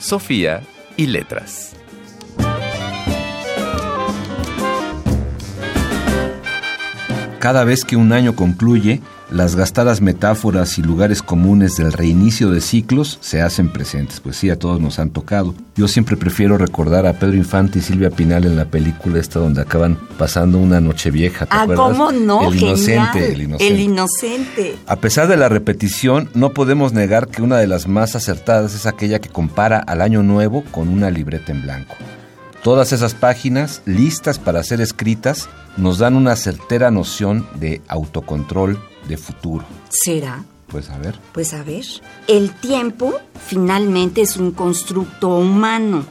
Sofía y letras. Cada vez que un año concluye, las gastadas metáforas y lugares comunes del reinicio de ciclos se hacen presentes, pues sí, a todos nos han tocado. Yo siempre prefiero recordar a Pedro Infante y Silvia Pinal en la película esta donde acaban pasando una noche vieja, ¿te ah, ¿cómo no? El inocente, el inocente. El inocente. A pesar de la repetición, no podemos negar que una de las más acertadas es aquella que compara al año nuevo con una libreta en blanco. Todas esas páginas, listas para ser escritas, nos dan una certera noción de autocontrol de futuro. ¿Será? Pues a ver. Pues a ver. El tiempo finalmente es un constructo humano.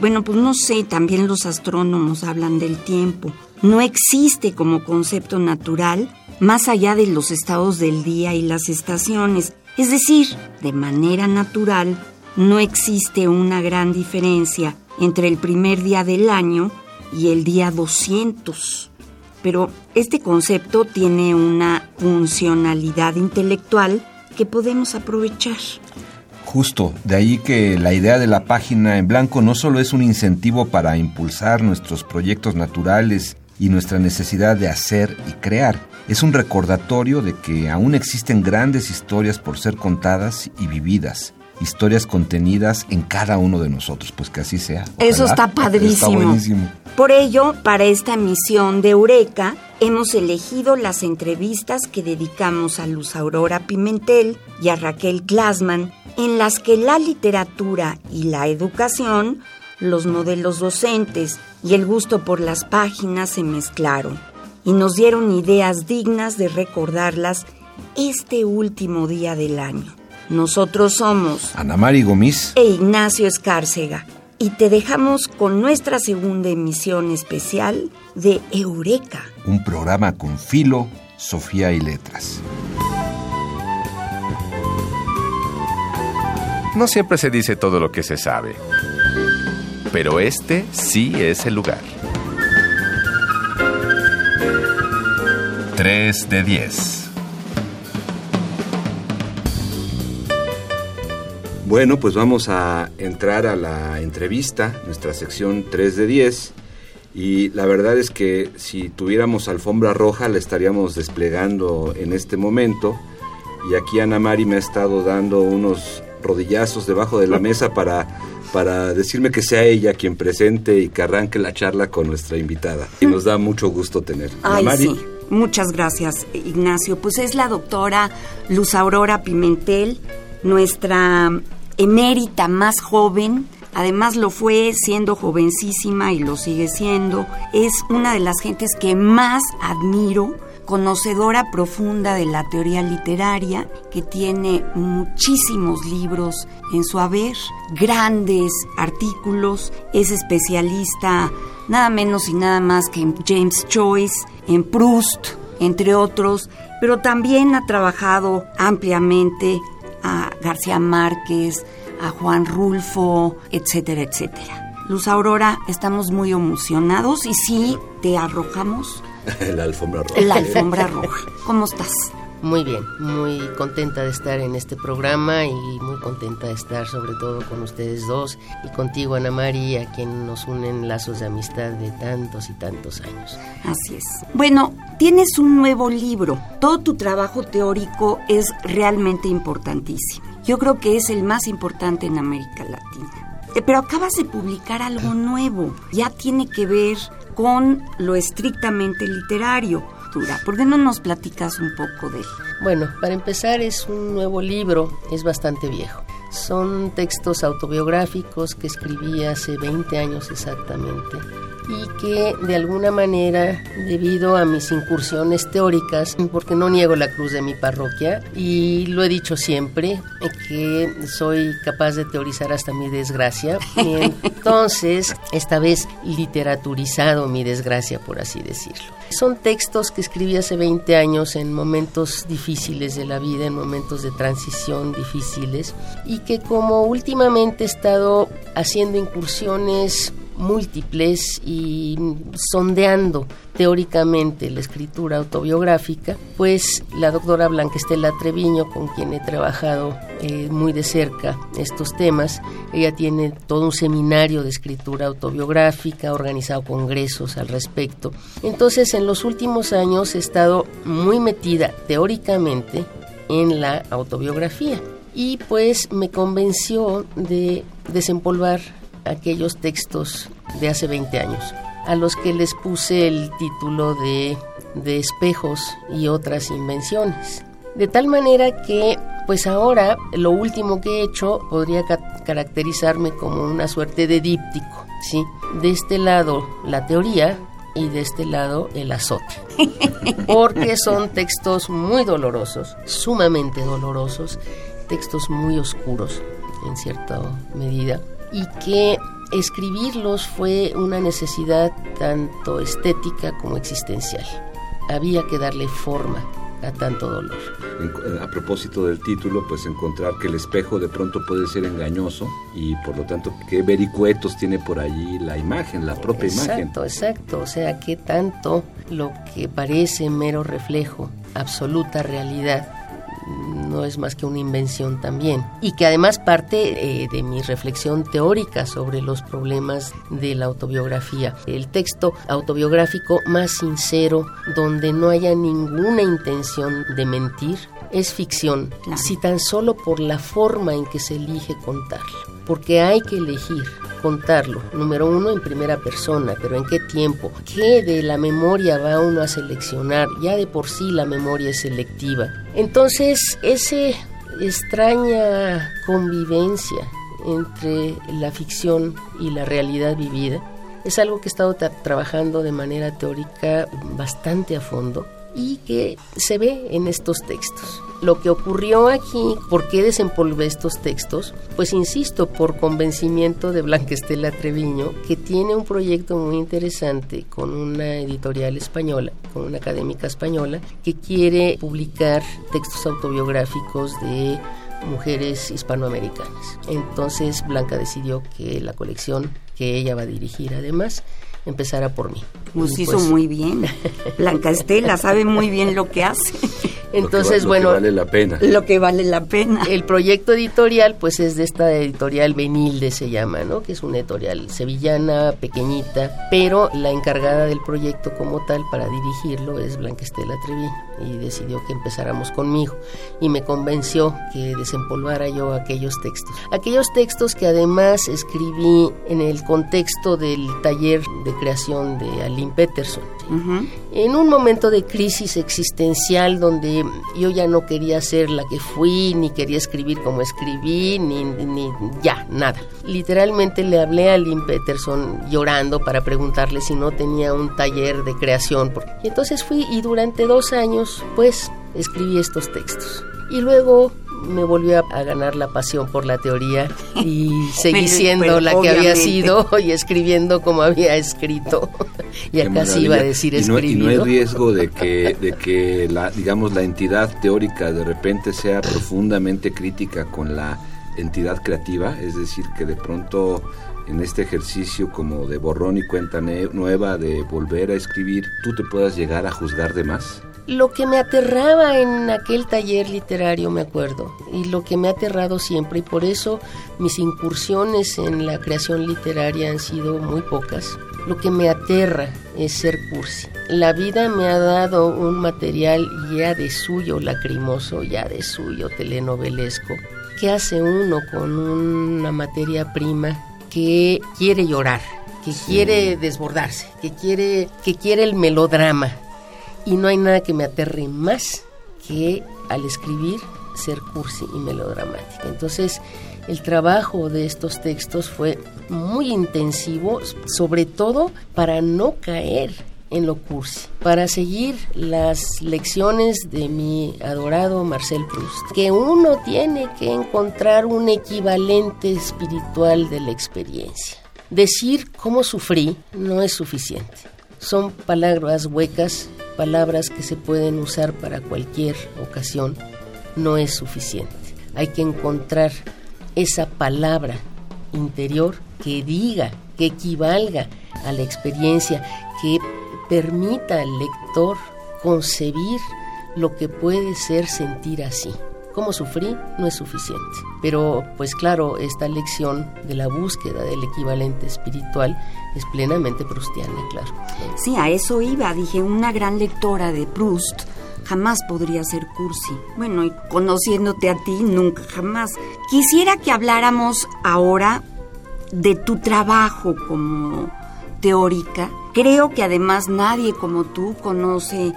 Bueno, pues no sé, también los astrónomos hablan del tiempo. No existe como concepto natural más allá de los estados del día y las estaciones. Es decir, de manera natural, no existe una gran diferencia entre el primer día del año y el día 200. Pero este concepto tiene una funcionalidad intelectual que podemos aprovechar. Justo, de ahí que la idea de la página en blanco no solo es un incentivo para impulsar nuestros proyectos naturales y nuestra necesidad de hacer y crear, es un recordatorio de que aún existen grandes historias por ser contadas y vividas, historias contenidas en cada uno de nosotros, pues que así sea. Eso está padrísimo. Por ello, para esta misión de Eureka, hemos elegido las entrevistas que dedicamos a Luz Aurora Pimentel y a Raquel Glassman, en las que la literatura y la educación, los modelos docentes y el gusto por las páginas se mezclaron y nos dieron ideas dignas de recordarlas este último día del año. Nosotros somos Ana Mari Gómez e Ignacio Escárcega y te dejamos con nuestra segunda emisión especial de Eureka. Un programa con filo, Sofía y letras. No siempre se dice todo lo que se sabe, pero este sí es el lugar. 3 de 10. Bueno, pues vamos a entrar a la entrevista, nuestra sección 3 de 10. Y la verdad es que si tuviéramos alfombra roja la estaríamos desplegando en este momento. Y aquí Ana Mari me ha estado dando unos rodillazos debajo de la mesa para, para decirme que sea ella quien presente y que arranque la charla con nuestra invitada. Y nos da mucho gusto tener. Ay, sí. Muchas gracias, Ignacio. Pues es la doctora Luz Aurora Pimentel, nuestra emérita más joven, además lo fue siendo jovencísima y lo sigue siendo, es una de las gentes que más admiro, conocedora profunda de la teoría literaria, que tiene muchísimos libros en su haber, grandes artículos, es especialista nada menos y nada más que en James Joyce, en Proust, entre otros, pero también ha trabajado ampliamente a García Márquez, a Juan Rulfo, etcétera, etcétera. Luz Aurora, estamos muy emocionados y sí, te arrojamos. La alfombra roja. La alfombra roja. ¿Cómo estás? Muy bien, muy contenta de estar en este programa y muy contenta de estar sobre todo con ustedes dos y contigo Ana María, a quien nos unen lazos de amistad de tantos y tantos años. Así es. Bueno, tienes un nuevo libro. Todo tu trabajo teórico es realmente importantísimo. Yo creo que es el más importante en América Latina. Eh, pero acabas de publicar algo nuevo. Ya tiene que ver con lo estrictamente literario ¿Por qué no nos platicas un poco de él? Bueno, para empezar es un nuevo libro, es bastante viejo. Son textos autobiográficos que escribí hace 20 años exactamente y que de alguna manera, debido a mis incursiones teóricas, porque no niego la cruz de mi parroquia, y lo he dicho siempre, que soy capaz de teorizar hasta mi desgracia, y entonces esta vez literaturizado mi desgracia, por así decirlo. Son textos que escribí hace 20 años en momentos difíciles de la vida, en momentos de transición difíciles, y que como últimamente he estado haciendo incursiones múltiples y sondeando teóricamente la escritura autobiográfica, pues la doctora Blanca Estela Treviño, con quien he trabajado eh, muy de cerca estos temas, ella tiene todo un seminario de escritura autobiográfica, organizado congresos al respecto. Entonces, en los últimos años he estado muy metida teóricamente en la autobiografía y pues me convenció de desempolvar aquellos textos de hace 20 años, a los que les puse el título de, de espejos y otras invenciones. De tal manera que, pues ahora, lo último que he hecho podría caracterizarme como una suerte de díptico, ¿sí? De este lado, la teoría, y de este lado el azote. Porque son textos muy dolorosos, sumamente dolorosos, textos muy oscuros en cierta medida, y que escribirlos fue una necesidad tanto estética como existencial. Había que darle forma a tanto dolor. A propósito del título, pues encontrar que el espejo de pronto puede ser engañoso y por lo tanto qué vericuetos tiene por allí la imagen, la propia imagen. Exacto, exacto. O sea, que tanto lo que parece mero reflejo, absoluta realidad, no es más que una invención también. Y que además parte eh, de mi reflexión teórica sobre los problemas de la autobiografía. El texto autobiográfico más sincero, donde no haya ninguna intención de mentir, es ficción, si tan solo por la forma en que se elige contarlo. Porque hay que elegir contarlo, número uno, en primera persona, pero ¿en qué tiempo? ¿Qué de la memoria va uno a seleccionar? Ya de por sí la memoria es selectiva. Entonces, esa extraña convivencia entre la ficción y la realidad vivida es algo que he estado trabajando de manera teórica bastante a fondo y que se ve en estos textos. Lo que ocurrió aquí, ¿por qué desempolvé estos textos? Pues insisto, por convencimiento de Blanca Estela Treviño, que tiene un proyecto muy interesante con una editorial española, con una académica española, que quiere publicar textos autobiográficos de mujeres hispanoamericanas. Entonces Blanca decidió que la colección que ella va a dirigir además empezara por mí. Nos hizo pues muy bien. Blanca Estela sabe muy bien lo que hace. Entonces, bueno, lo que vale la pena. Lo que vale la pena. El proyecto editorial, pues es de esta editorial Benilde se llama, ¿no? Que es una editorial sevillana, pequeñita, pero la encargada del proyecto como tal para dirigirlo es Blanca Estela Treviño y decidió que empezáramos conmigo y me convenció que desempolvara yo aquellos textos. Aquellos textos que además escribí en el contexto del taller de creación de Aline Peterson. En un momento de crisis existencial donde yo ya no quería ser la que fui, ni quería escribir como escribí, ni, ni ya, nada. Literalmente le hablé a Aline Peterson llorando para preguntarle si no tenía un taller de creación. Y entonces fui y durante dos años pues escribí estos textos. Y luego me volvió a, ganar la pasión por la teoría y seguí siendo la que había sido y escribiendo como había escrito. y casi iba a decir escribido. Y no, hay riesgo de que, de que la, digamos, la entidad teórica de repente sea profundamente crítica con la entidad creativa, es decir, que de pronto en este ejercicio como de borrón y cuenta nueva de volver a escribir, tú te puedas llegar a juzgar de más? Lo que me aterraba en aquel taller literario, me acuerdo, y lo que me ha aterrado siempre, y por eso mis incursiones en la creación literaria han sido muy pocas, lo que me aterra es ser cursi. La vida me ha dado un material ya de suyo lacrimoso, ya de suyo telenovelesco. ¿Qué hace uno con una materia prima que quiere llorar, que quiere desbordarse, que quiere, que quiere el melodrama. Y no hay nada que me aterre más que al escribir ser cursi y melodramática. Entonces, el trabajo de estos textos fue muy intensivo, sobre todo para no caer en lo cursi, para seguir las lecciones de mi adorado Marcel Proust, que uno tiene que encontrar un equivalente espiritual de la experiencia. Decir cómo sufrí no es suficiente. Son palabras huecas, palabras que se pueden usar para cualquier ocasión, no es suficiente. Hay que encontrar esa palabra interior que diga, que equivalga a la experiencia, que permita al lector concebir lo que puede ser sentir así. Como sufrí no es suficiente. Pero pues claro, esta lección de la búsqueda del equivalente espiritual es plenamente prustiana, claro. Sí, a eso iba. Dije, una gran lectora de Proust jamás podría ser cursi. Bueno, y conociéndote a ti, nunca jamás. Quisiera que habláramos ahora de tu trabajo como teórica. Creo que además nadie como tú conoce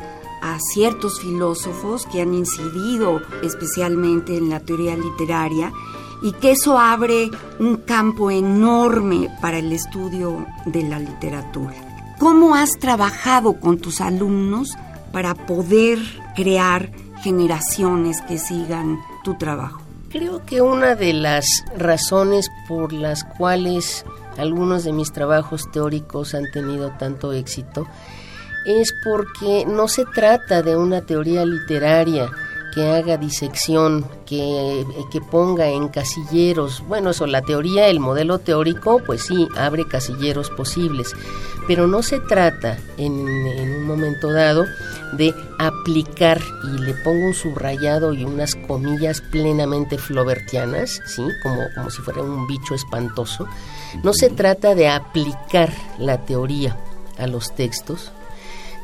a ciertos filósofos que han incidido especialmente en la teoría literaria y que eso abre un campo enorme para el estudio de la literatura. ¿Cómo has trabajado con tus alumnos para poder crear generaciones que sigan tu trabajo? Creo que una de las razones por las cuales algunos de mis trabajos teóricos han tenido tanto éxito es porque no se trata de una teoría literaria que haga disección, que, que, ponga en casilleros. Bueno, eso, la teoría, el modelo teórico, pues sí, abre casilleros posibles, pero no se trata en, en un momento dado de aplicar, y le pongo un subrayado y unas comillas plenamente flobertianas, ¿sí? como, como si fuera un bicho espantoso. No se trata de aplicar la teoría a los textos,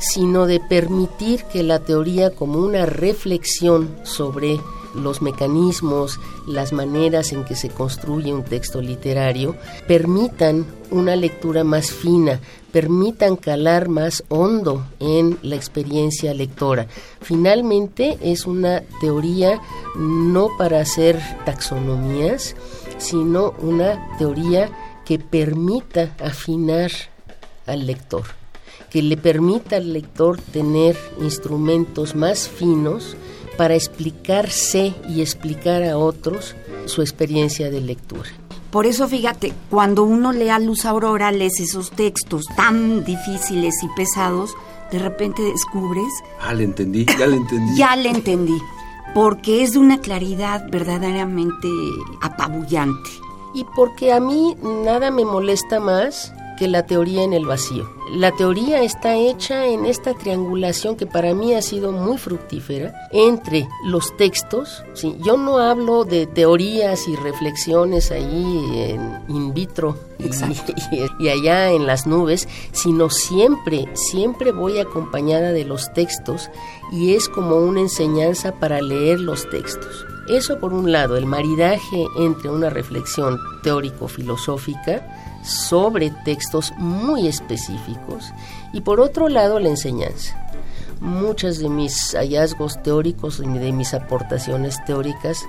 sino de permitir que la teoría como una reflexión sobre los mecanismos, las maneras en que se construye un texto literario, permitan una lectura más fina, permitan calar más hondo en la experiencia lectora. Finalmente es una teoría no para hacer taxonomías, sino una teoría que permita afinar al lector que le permita al lector tener instrumentos más finos para explicarse y explicar a otros su experiencia de lectura. Por eso fíjate, cuando uno lee a Luz Aurora, lees esos textos tan difíciles y pesados, de repente descubres... Ah, le entendí, ya le entendí. ya le entendí, porque es de una claridad verdaderamente apabullante. Y porque a mí nada me molesta más que la teoría en el vacío. La teoría está hecha en esta triangulación que para mí ha sido muy fructífera entre los textos. ¿sí? Yo no hablo de teorías y reflexiones ahí en in vitro y, y, allá en las nubes, sino siempre, siempre voy acompañada de los textos y es como una enseñanza para leer los textos. Eso por un lado, el maridaje entre una reflexión teórico-filosófica, sobre textos muy específicos y por otro lado la enseñanza. Muchos de mis hallazgos teóricos y de mis aportaciones teóricas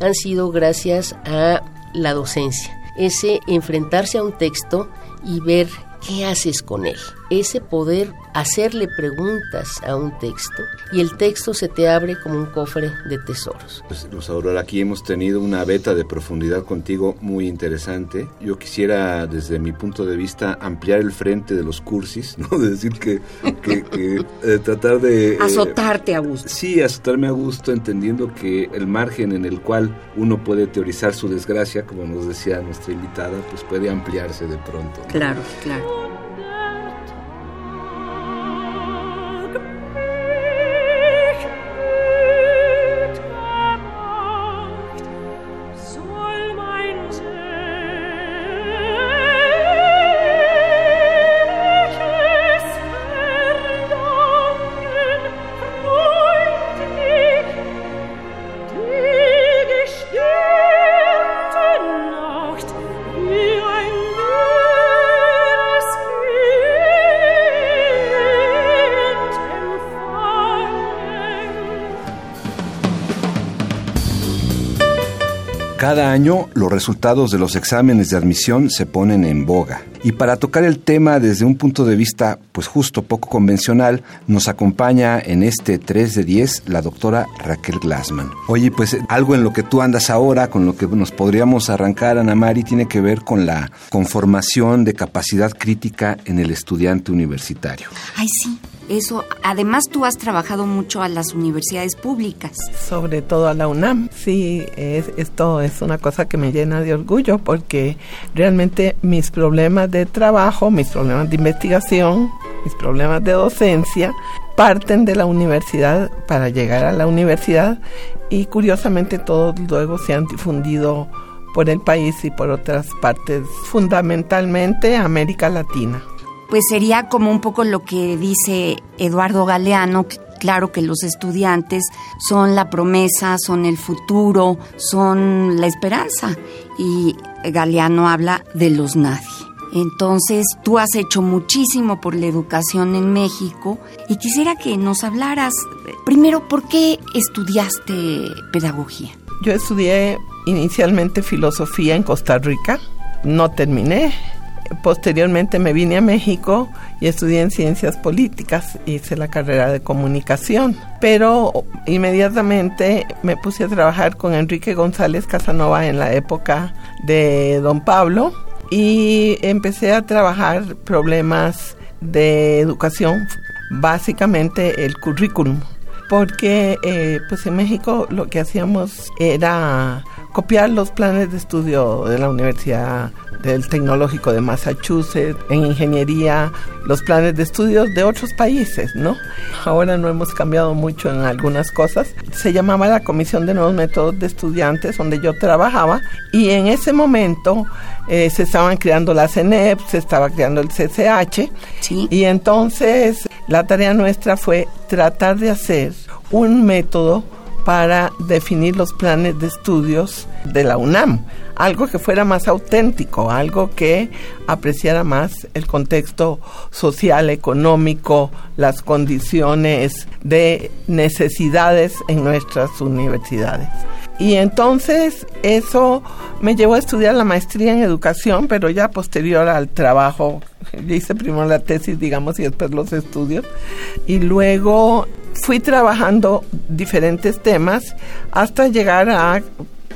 han sido gracias a la docencia, ese enfrentarse a un texto y ver qué haces con él ese poder hacerle preguntas a un texto y el texto se te abre como un cofre de tesoros. Pues, Aurora, aquí hemos tenido una beta de profundidad contigo muy interesante. Yo quisiera, desde mi punto de vista, ampliar el frente de los cursis, ¿no? De decir que, que, eh, tratar de... Eh, Azotarte a gusto. Sí, azotarme a gusto, entendiendo que el margen en el cual uno puede teorizar su desgracia, como nos decía nuestra invitada, pues puede ampliarse de pronto. Claro, claro. Los resultados de los exámenes de admisión se ponen en boga. Y para tocar el tema desde un punto de vista pues justo poco convencional, nos acompaña en este 3 de 10 la doctora Raquel Glassman. Oye, pues algo en lo que tú andas ahora, con lo que nos podríamos arrancar, Ana Mari, tiene que ver con la conformación de capacidad crítica en el estudiante universitario. Ay, sí. Eso, además tú has trabajado mucho a las universidades públicas. Sobre todo a la UNAM. Sí, es, esto es una cosa que me llena de orgullo porque realmente mis problemas de trabajo, mis problemas de investigación, mis problemas de docencia parten de la universidad para llegar a la universidad y curiosamente todos luego se han difundido por el país y por otras partes, fundamentalmente América Latina pues sería como un poco lo que dice Eduardo Galeano, claro que los estudiantes son la promesa, son el futuro, son la esperanza. Y Galeano habla de los nadie. Entonces, tú has hecho muchísimo por la educación en México y quisiera que nos hablaras, primero, ¿por qué estudiaste pedagogía? Yo estudié inicialmente filosofía en Costa Rica, no terminé, Posteriormente me vine a México y estudié en ciencias políticas, hice la carrera de comunicación, pero inmediatamente me puse a trabajar con Enrique González Casanova en la época de Don Pablo y empecé a trabajar problemas de educación, básicamente el currículum, porque eh, pues en México lo que hacíamos era copiar los planes de estudio de la Universidad del Tecnológico de Massachusetts, en ingeniería, los planes de estudios de otros países, ¿no? Ahora no hemos cambiado mucho en algunas cosas. Se llamaba la Comisión de Nuevos Métodos de Estudiantes, donde yo trabajaba, y en ese momento eh, se estaban creando la CENEP, se estaba creando el CCH, y entonces la tarea nuestra fue tratar de hacer un método para definir los planes de estudios de la UNAM, algo que fuera más auténtico, algo que apreciara más el contexto social, económico, las condiciones de necesidades en nuestras universidades. Y entonces eso me llevó a estudiar la maestría en educación, pero ya posterior al trabajo, yo hice primero la tesis, digamos, y después los estudios. Y luego fui trabajando diferentes temas hasta llegar a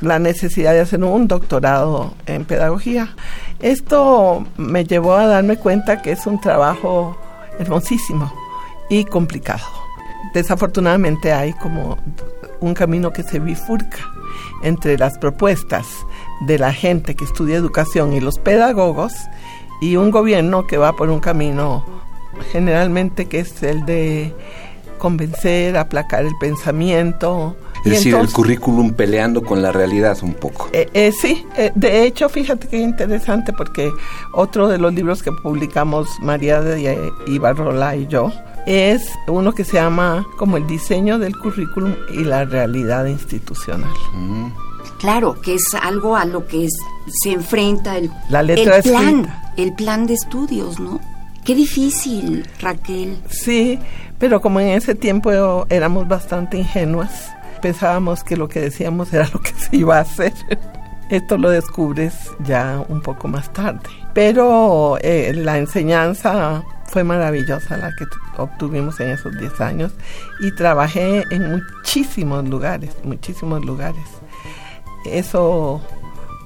la necesidad de hacer un doctorado en pedagogía. Esto me llevó a darme cuenta que es un trabajo hermosísimo y complicado. Desafortunadamente hay como un camino que se bifurca entre las propuestas de la gente que estudia educación y los pedagogos y un gobierno que va por un camino generalmente que es el de convencer, aplacar el pensamiento. Es decir, el currículum peleando con la realidad un poco. Eh, eh, sí, eh, de hecho, fíjate qué interesante porque otro de los libros que publicamos María de Ibarrola y yo es uno que se llama como el diseño del currículum y la realidad institucional. Mm. Claro, que es algo a lo que se enfrenta el, la letra el plan, el plan de estudios, ¿no? Qué difícil, Raquel. Sí, pero como en ese tiempo éramos bastante ingenuas, pensábamos que lo que decíamos era lo que se iba a hacer. Esto lo descubres ya un poco más tarde. Pero eh, la enseñanza fue maravillosa la que obtuvimos en esos 10 años y trabajé en muchísimos lugares, muchísimos lugares. Eso,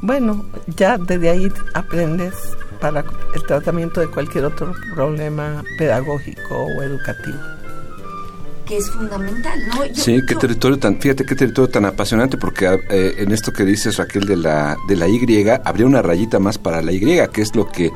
bueno, ya desde ahí aprendes para el tratamiento de cualquier otro problema pedagógico o educativo que es fundamental, ¿no? sí, qué territorio tan, fíjate qué territorio tan apasionante, porque eh, en esto que dices Raquel de la, de la Y, habría una rayita más para la Y, que es lo que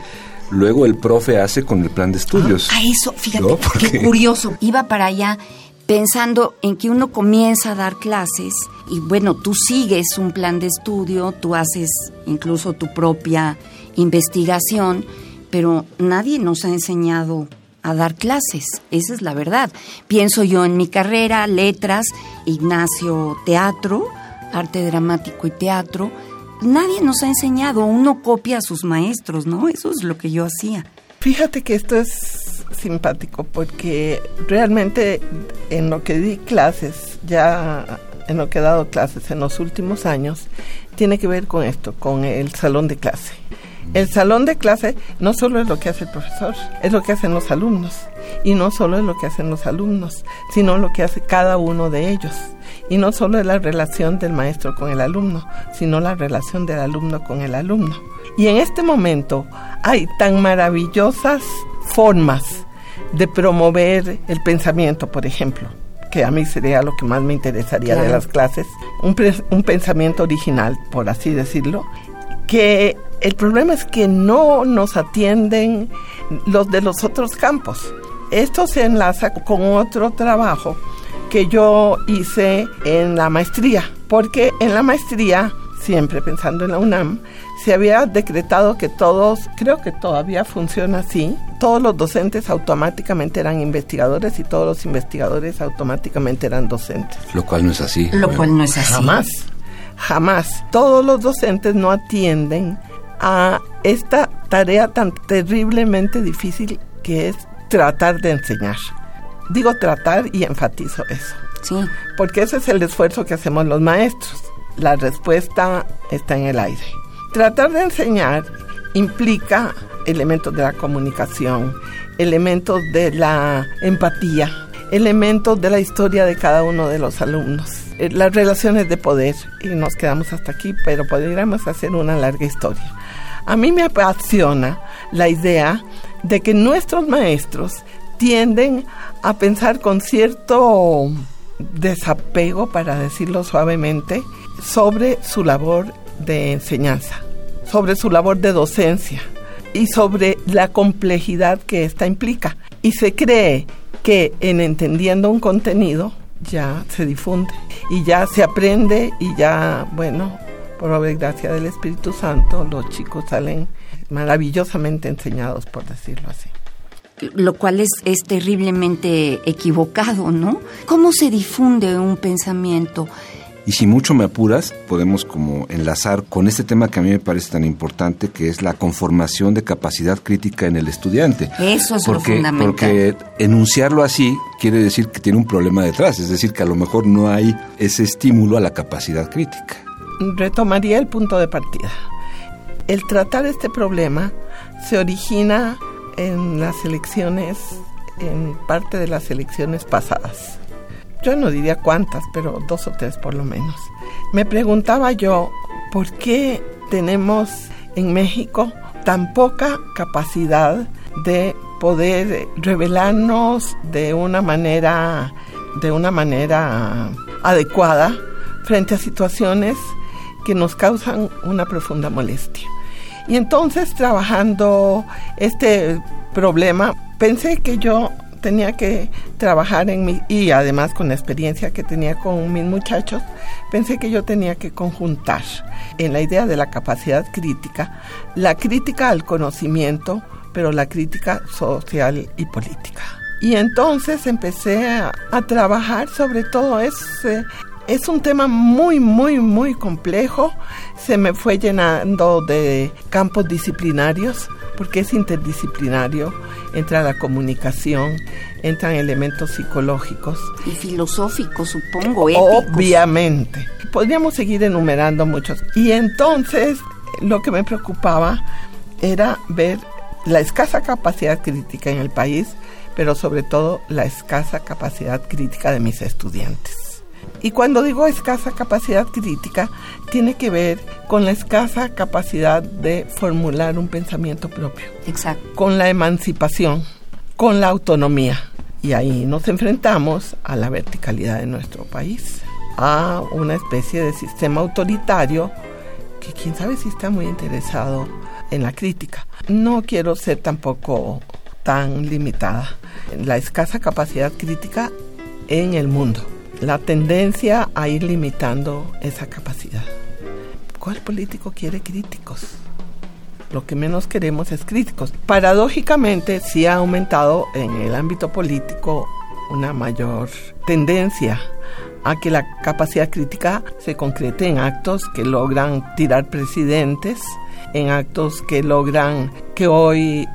luego el profe hace con el plan de estudios. Ah, a eso, fíjate, qué curioso. Iba para allá pensando en que uno comienza a dar clases y bueno, tú sigues un plan de estudio, tú haces incluso tu propia investigación, pero nadie nos ha enseñado a dar clases, esa es la verdad. Pienso yo en mi carrera, letras, Ignacio, teatro, arte dramático y teatro. Nadie nos ha enseñado, uno copia a sus maestros, ¿no? Eso es lo que yo hacía. Fíjate que esto es simpático porque realmente en lo que di clases ya en lo que he dado clases en los últimos años tiene que ver con esto, con el salón de clase. El salón de clase no solo es lo que hace el profesor, es lo que hacen los alumnos. Y no solo es lo que hacen los alumnos, sino lo que hace cada uno de ellos. Y no solo es la relación del maestro con el alumno, sino la relación del alumno con el alumno. Y en este momento hay tan maravillosas formas de promover el pensamiento, por ejemplo, que a mí sería lo que más me interesaría de las clases, un, un pensamiento original, por así decirlo, que el problema es que no nos atienden los de los otros campos. Esto se enlaza con otro trabajo que yo hice en la maestría, porque en la maestría, siempre pensando en la UNAM, se había decretado que todos, creo que todavía funciona así, todos los docentes automáticamente eran investigadores y todos los investigadores automáticamente eran docentes. Lo cual no es así. Lo cual no es así. Jamás, jamás. Todos los docentes no atienden a esta tarea tan terriblemente difícil que es tratar de enseñar. Digo tratar y enfatizo eso. Sí. Porque ese es el esfuerzo que hacemos los maestros. La respuesta está en el aire. Tratar de enseñar implica elementos de la comunicación, elementos de la empatía, elementos de la historia de cada uno de los alumnos, eh, las relaciones de poder. Y nos quedamos hasta aquí, pero podríamos hacer una larga historia. A mí me apasiona la idea de que nuestros maestros tienden a pensar con cierto desapego, para decirlo suavemente, sobre su labor de enseñanza, sobre su labor de docencia y sobre la complejidad que ésta implica. Y se cree que en entendiendo un contenido ya se difunde y ya se aprende y ya, bueno, por obra y gracia del Espíritu Santo, los chicos salen maravillosamente enseñados, por decirlo así. Lo cual es, es terriblemente equivocado, ¿no? ¿Cómo se difunde un pensamiento? Y si mucho me apuras, podemos como enlazar con este tema que a mí me parece tan importante, que es la conformación de capacidad crítica en el estudiante. Eso es porque, lo fundamental. Porque enunciarlo así quiere decir que tiene un problema detrás, es decir, que a lo mejor no hay ese estímulo a la capacidad crítica. Retomaría el punto de partida. El tratar este problema se origina en las elecciones, en parte de las elecciones pasadas yo no diría cuántas, pero dos o tres por lo menos. Me preguntaba yo, ¿por qué tenemos en México tan poca capacidad de poder revelarnos de una manera de una manera adecuada frente a situaciones que nos causan una profunda molestia. Y entonces trabajando este problema, pensé que yo tenía que trabajar en mi, y además con la experiencia que tenía con mis muchachos, pensé que yo tenía que conjuntar en la idea de la capacidad crítica, la crítica al conocimiento, pero la crítica social y política. Y entonces empecé a, a trabajar sobre todo ese, es un tema muy, muy, muy complejo. Se me fue llenando de campos disciplinarios, porque es interdisciplinario. Entra la comunicación, entran elementos psicológicos. Y filosóficos, supongo, éticos. Obviamente. Podríamos seguir enumerando muchos. Y entonces, lo que me preocupaba era ver la escasa capacidad crítica en el país, pero sobre todo la escasa capacidad crítica de mis estudiantes. Y cuando digo escasa capacidad crítica, tiene que ver con la escasa capacidad de formular un pensamiento propio. Exacto. Con la emancipación, con la autonomía. Y ahí nos enfrentamos a la verticalidad de nuestro país, a una especie de sistema autoritario que quién sabe si está muy interesado en la crítica. No quiero ser tampoco tan limitada. La escasa capacidad crítica en el mundo la tendencia a ir limitando esa capacidad. ¿Cuál político quiere críticos? Lo que menos queremos es críticos. Paradójicamente, sí ha aumentado en el ámbito político una mayor tendencia a que la capacidad crítica se concrete en actos que logran tirar presidentes, en actos que logran que hoy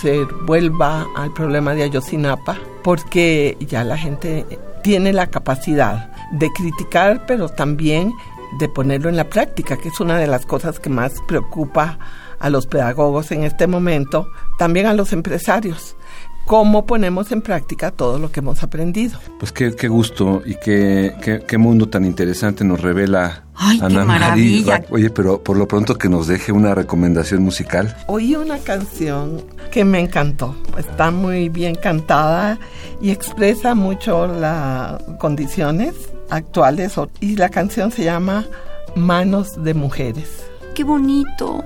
se vuelva al problema de Ayotzinapa, porque ya la gente tiene la capacidad de criticar, pero también de ponerlo en la práctica, que es una de las cosas que más preocupa a los pedagogos en este momento, también a los empresarios cómo ponemos en práctica todo lo que hemos aprendido. Pues qué, gusto y qué, qué, mundo tan interesante nos revela Ay, Ana María. Oye, pero por lo pronto que nos deje una recomendación musical. Oí una canción que me encantó. Está muy bien cantada y expresa mucho las condiciones actuales y la canción se llama Manos de Mujeres. ¡Qué bonito!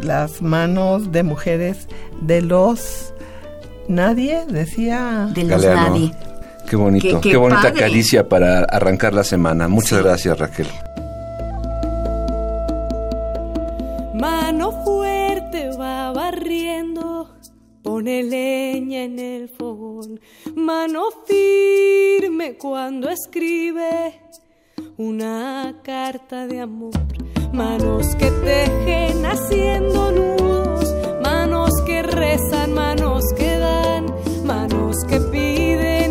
Las manos de mujeres de los Nadie decía de los nadie. Qué bonito, qué, bonita caricia para arrancar la semana. Muchas gracias, Raquel. Mano fuerte va barriendo, pone leña en el fogón. Mano firme cuando escribe una carta de amor. Manos que tejen haciendo nudos, manos que rezan, manos que manos que piden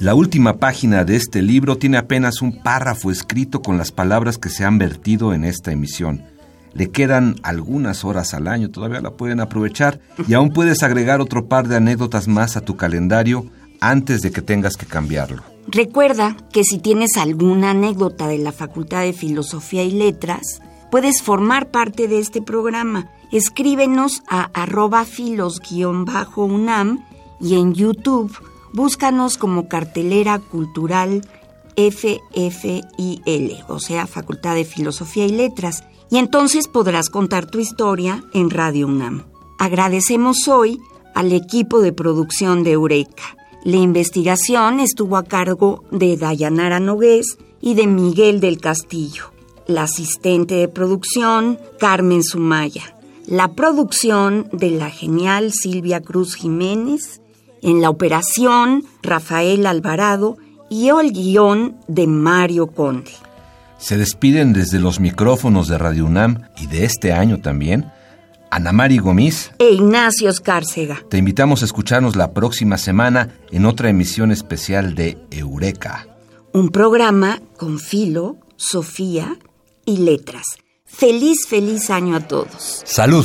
La última página de este libro tiene apenas un párrafo escrito con las palabras que se han vertido en esta emisión. Le quedan algunas horas al año, todavía la pueden aprovechar y aún puedes agregar otro par de anécdotas más a tu calendario antes de que tengas que cambiarlo. Recuerda que si tienes alguna anécdota de la Facultad de Filosofía y Letras, puedes formar parte de este programa. Escríbenos a arroba filos-unam y en YouTube búscanos como cartelera cultural FFIL, o sea, Facultad de Filosofía y Letras, y entonces podrás contar tu historia en Radio UNAM. Agradecemos hoy al equipo de producción de Eureka. La investigación estuvo a cargo de Dayanara Nogués y de Miguel del Castillo. La asistente de producción, Carmen Sumaya. La producción de la genial Silvia Cruz Jiménez en la operación, Rafael Alvarado y el guion de Mario Conde. Se despiden desde los micrófonos de Radio UNAM y de este año también Ana Mari Gomis e Ignacio Escárcega. Te invitamos a escucharnos la próxima semana en otra emisión especial de Eureka. Un programa con filo, Sofía y letras. Feliz, feliz año a todos. Salud.